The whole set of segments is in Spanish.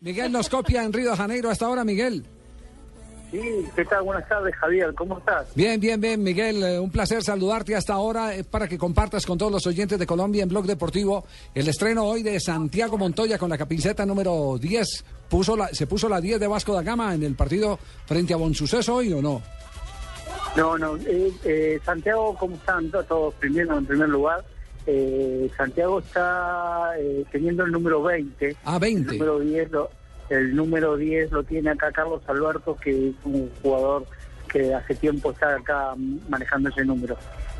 Miguel nos copia en Río de Janeiro hasta ahora, Miguel. Sí, ¿qué tal? Buenas tardes, Javier. ¿Cómo estás? Bien, bien, bien, Miguel. eh, un placer saludarte hasta ahora eh, para que compartas con todos los oyentes de Colombia en Blog Deportivo el estreno hoy de Santiago Montoya con la camiseta número 10. Puso la, ¿Se puso la 10 de Vasco da Gama en el partido frente a Bonsuceso hoy o no? No, no. eh, eh, Santiago, ¿cómo están to- todos? Primero, en primer lugar, eh, Santiago está eh, teniendo el número 20. Ah, 20. El número 10 lo, el número 10 lo tiene acá Carlos Alberto, que es un jugador que hace tiempo está acá manejando ese número.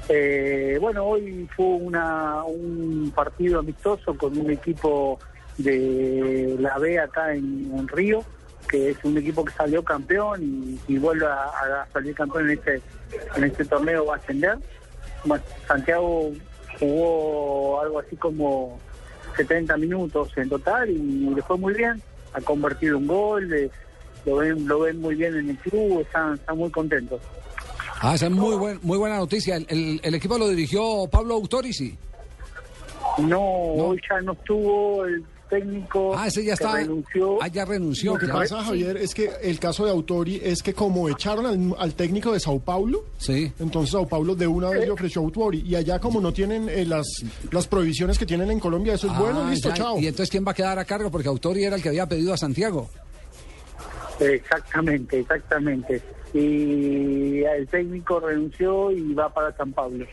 Eh, bueno, hoy fue una, un partido amistoso con un equipo de la B acá en, en Río, que es un equipo que salió campeón y, y vuelve a, a salir campeón en este, en este torneo, va a ascender. Santiago jugó algo así como 70 minutos en total y le fue muy bien, ha convertido un gol, eh, lo ven, lo ven muy bien en el club, están, están muy contentos. Ah, esa es muy, buen, muy buena noticia. El, el- el equipo lo dirigió Pablo Autorici. No, hoy ya no estuvo el técnico Ah, ese ya está. renunció. Ah, ya renunció. Lo que pasa, Javier, es que el caso de Autori es que como echaron al, al técnico de Sao Paulo, Sí. entonces Sao Paulo de una vez le ofreció a Autori. Y allá como no tienen eh, las, las prohibiciones que tienen en Colombia, eso es bueno, Ah, listo, ya. chao. Y entonces, ¿quién va a quedar a cargo? Porque Autori era el que había pedido a Santiago. Exactamente, exactamente. Y el técnico renunció y va para San Pablo.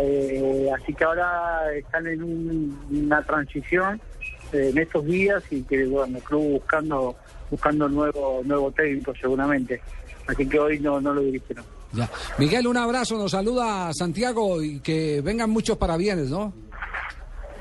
Eh, así que ahora están en un- una transición eh, en estos días y que bueno, el club buscando buscando nuevo nuevo técnico seguramente. Así que hoy no no lo dirigieron. Ya. Miguel, un abrazo, nos saluda Santiago y que vengan muchos parabienes, ¿no?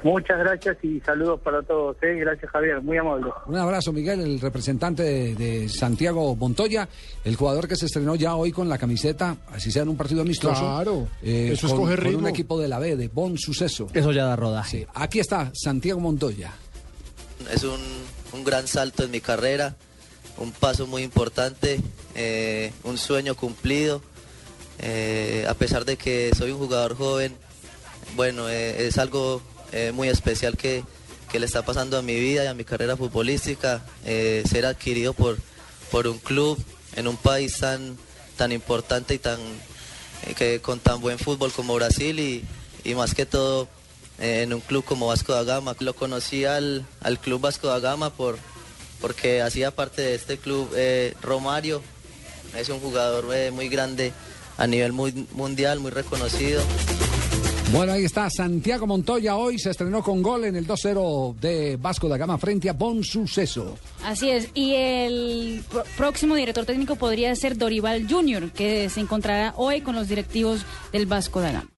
Muchas gracias y saludos para todos. ¿eh? Gracias Javier, muy amable. Un abrazo, Miguel, el representante de, de Santiago Montoya, el jugador que se estrenó ya hoy con la camiseta, así sea en un partido amistoso. Claro, eh, eso es con, coger con un equipo de la B, de Bon Suceso. Eso ya da rodaje. Sí, aquí está Santiago Montoya. Es un, un gran salto en mi carrera, un paso muy importante, eh, un sueño cumplido. Eh, a pesar de que soy un jugador joven, bueno, eh, es algo muy especial que, que le está pasando a mi vida y a mi carrera futbolística, ser adquirido por, por un club en un país tan, tan importante y tan, que, con tan buen fútbol como Brasil y, y más que todo en un club como Vasco da Gama. Lo conocí al, al club Vasco da Gama por, porque hacía parte de este club eh, Romario, es un jugador eh, muy grande a nivel muy mundial, muy reconocido. Bueno, ahí está Santiago Montoya. Hoy se estrenó con gol en el 2-0 de Vasco da Gama frente a Bon Suceso. Así es, y el próximo director técnico podría ser Dorival Junior, que se encontrará hoy con los directivos del Vasco da Gama.